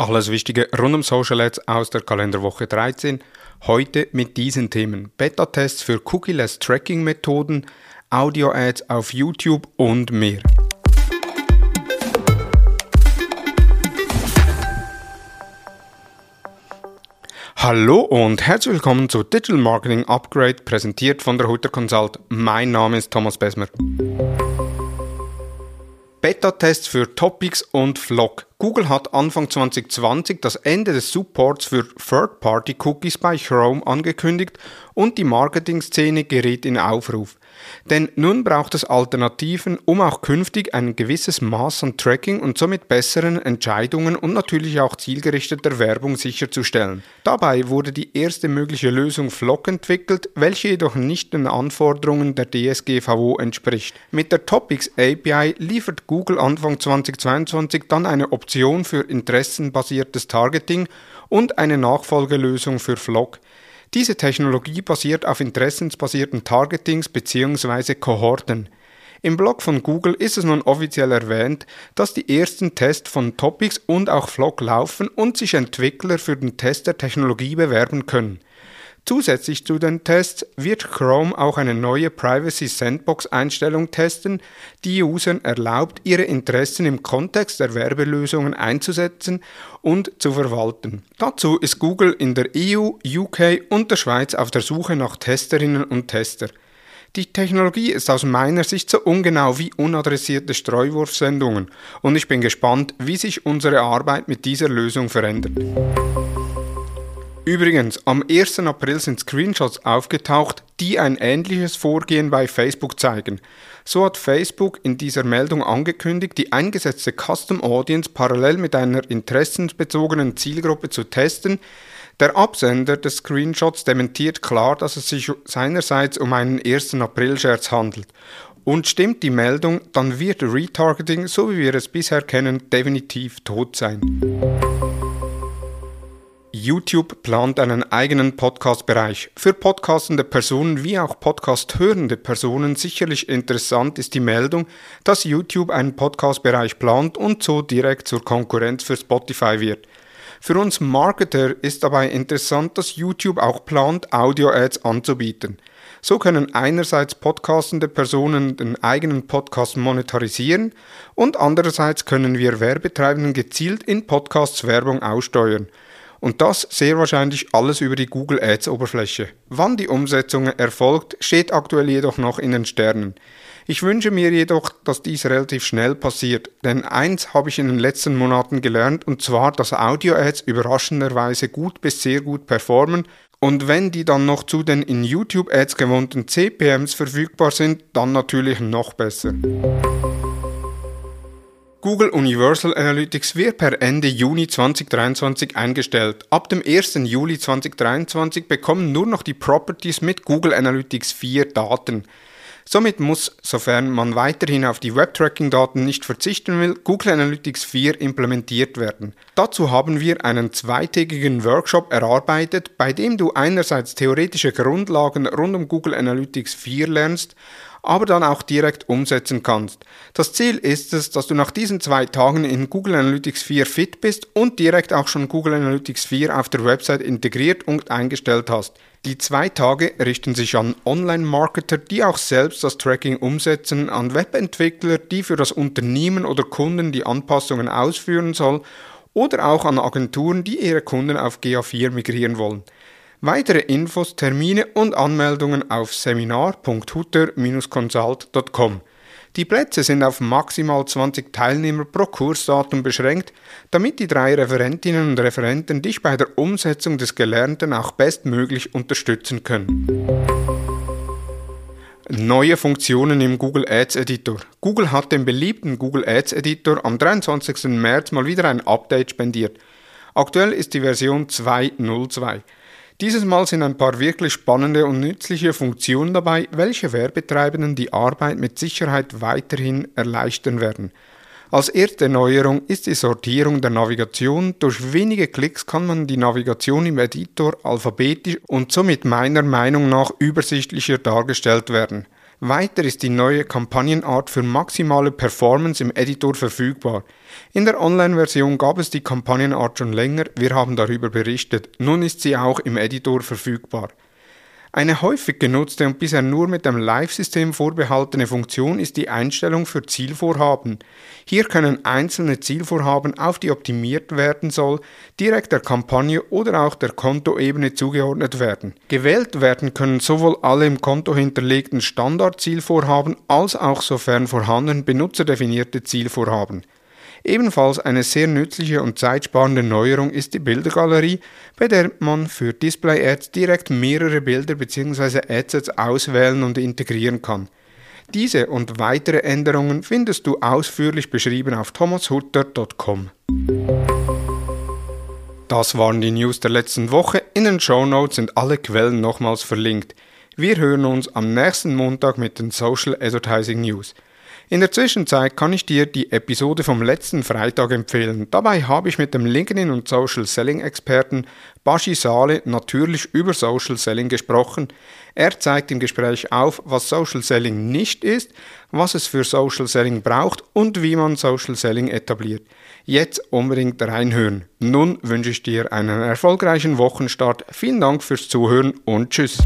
Alles Wichtige rund um Social Ads aus der Kalenderwoche 13. Heute mit diesen Themen. Beta-Tests für Cookie-less Tracking-Methoden, Audio-Ads auf YouTube und mehr. Hallo und herzlich willkommen zu Digital Marketing Upgrade, präsentiert von der Hutter Consult. Mein Name ist Thomas Besmer. Beta-Tests für Topics und Vlog. Google hat Anfang 2020 das Ende des Supports für Third-Party-Cookies bei Chrome angekündigt und die Marketing-Szene gerät in Aufruf. Denn nun braucht es Alternativen, um auch künftig ein gewisses Maß an Tracking und somit besseren Entscheidungen und natürlich auch zielgerichteter Werbung sicherzustellen. Dabei wurde die erste mögliche Lösung Flock entwickelt, welche jedoch nicht den Anforderungen der DSGVO entspricht. Mit der Topics API liefert Google Anfang 2022 dann eine Option für interessenbasiertes Targeting und eine Nachfolgelösung für Flock. Diese Technologie basiert auf interessensbasierten Targetings bzw. Kohorten. Im Blog von Google ist es nun offiziell erwähnt, dass die ersten Tests von Topics und auch Flock laufen und sich Entwickler für den Test der Technologie bewerben können. Zusätzlich zu den Tests wird Chrome auch eine neue Privacy Sandbox Einstellung testen, die Usern erlaubt, ihre Interessen im Kontext der Werbelösungen einzusetzen und zu verwalten. Dazu ist Google in der EU, UK und der Schweiz auf der Suche nach Testerinnen und Tester. Die Technologie ist aus meiner Sicht so ungenau wie unadressierte Streuwurfsendungen und ich bin gespannt, wie sich unsere Arbeit mit dieser Lösung verändert. Übrigens, am 1. April sind Screenshots aufgetaucht, die ein ähnliches Vorgehen bei Facebook zeigen. So hat Facebook in dieser Meldung angekündigt, die eingesetzte Custom Audience parallel mit einer interessensbezogenen Zielgruppe zu testen. Der Absender des Screenshots dementiert klar, dass es sich seinerseits um einen 1. April-Scherz handelt. Und stimmt die Meldung, dann wird Retargeting, so wie wir es bisher kennen, definitiv tot sein. YouTube plant einen eigenen Podcast-Bereich. Für podcastende Personen wie auch podcast-hörende Personen sicherlich interessant ist die Meldung, dass YouTube einen Podcast-Bereich plant und so direkt zur Konkurrenz für Spotify wird. Für uns Marketer ist dabei interessant, dass YouTube auch plant, Audio-Ads anzubieten. So können einerseits podcastende Personen den eigenen Podcast monetarisieren und andererseits können wir Werbetreibenden gezielt in Podcasts Werbung aussteuern. Und das sehr wahrscheinlich alles über die Google Ads Oberfläche. Wann die Umsetzung erfolgt, steht aktuell jedoch noch in den Sternen. Ich wünsche mir jedoch, dass dies relativ schnell passiert, denn eins habe ich in den letzten Monaten gelernt, und zwar, dass Audio-Ads überraschenderweise gut bis sehr gut performen und wenn die dann noch zu den in YouTube-Ads gewohnten CPMs verfügbar sind, dann natürlich noch besser. Google Universal Analytics wird per Ende Juni 2023 eingestellt. Ab dem 1. Juli 2023 bekommen nur noch die Properties mit Google Analytics 4 Daten. Somit muss, sofern man weiterhin auf die Webtracking-Daten nicht verzichten will, Google Analytics 4 implementiert werden. Dazu haben wir einen zweitägigen Workshop erarbeitet, bei dem du einerseits theoretische Grundlagen rund um Google Analytics 4 lernst, aber dann auch direkt umsetzen kannst. Das Ziel ist es, dass du nach diesen zwei Tagen in Google Analytics 4 fit bist und direkt auch schon Google Analytics 4 auf der Website integriert und eingestellt hast. Die zwei Tage richten sich an Online-Marketer, die auch selbst das Tracking umsetzen, an Webentwickler, die für das Unternehmen oder Kunden die Anpassungen ausführen soll oder auch an Agenturen, die ihre Kunden auf GA4 migrieren wollen. Weitere Infos, Termine und Anmeldungen auf seminar.hutter-consult.com. Die Plätze sind auf maximal 20 Teilnehmer pro Kursdatum beschränkt, damit die drei Referentinnen und Referenten dich bei der Umsetzung des Gelernten auch bestmöglich unterstützen können. Neue Funktionen im Google Ads Editor. Google hat dem beliebten Google Ads Editor am 23. März mal wieder ein Update spendiert. Aktuell ist die Version 2.02. Dieses Mal sind ein paar wirklich spannende und nützliche Funktionen dabei, welche Werbetreibenden die Arbeit mit Sicherheit weiterhin erleichtern werden. Als erste Neuerung ist die Sortierung der Navigation. Durch wenige Klicks kann man die Navigation im Editor alphabetisch und somit meiner Meinung nach übersichtlicher dargestellt werden. Weiter ist die neue Kampagnenart für maximale Performance im Editor verfügbar. In der Online-Version gab es die Kampagnenart schon länger, wir haben darüber berichtet, nun ist sie auch im Editor verfügbar. Eine häufig genutzte und bisher nur mit dem Live-System vorbehaltene Funktion ist die Einstellung für Zielvorhaben. Hier können einzelne Zielvorhaben, auf die optimiert werden soll, direkt der Kampagne oder auch der Kontoebene zugeordnet werden. Gewählt werden können sowohl alle im Konto hinterlegten Standardzielvorhaben als auch sofern vorhanden benutzerdefinierte Zielvorhaben. Ebenfalls eine sehr nützliche und zeitsparende Neuerung ist die Bildergalerie, bei der man für Display-Ads direkt mehrere Bilder bzw. Adsets auswählen und integrieren kann. Diese und weitere Änderungen findest du ausführlich beschrieben auf thomashutter.com. Das waren die News der letzten Woche. In den Show Notes sind alle Quellen nochmals verlinkt. Wir hören uns am nächsten Montag mit den Social Advertising News. In der Zwischenzeit kann ich dir die Episode vom letzten Freitag empfehlen. Dabei habe ich mit dem LinkedIn und Social Selling Experten Bashi Sale natürlich über Social Selling gesprochen. Er zeigt im Gespräch auf, was Social Selling nicht ist, was es für Social Selling braucht und wie man Social Selling etabliert. Jetzt unbedingt reinhören. Nun wünsche ich dir einen erfolgreichen Wochenstart. Vielen Dank fürs Zuhören und tschüss.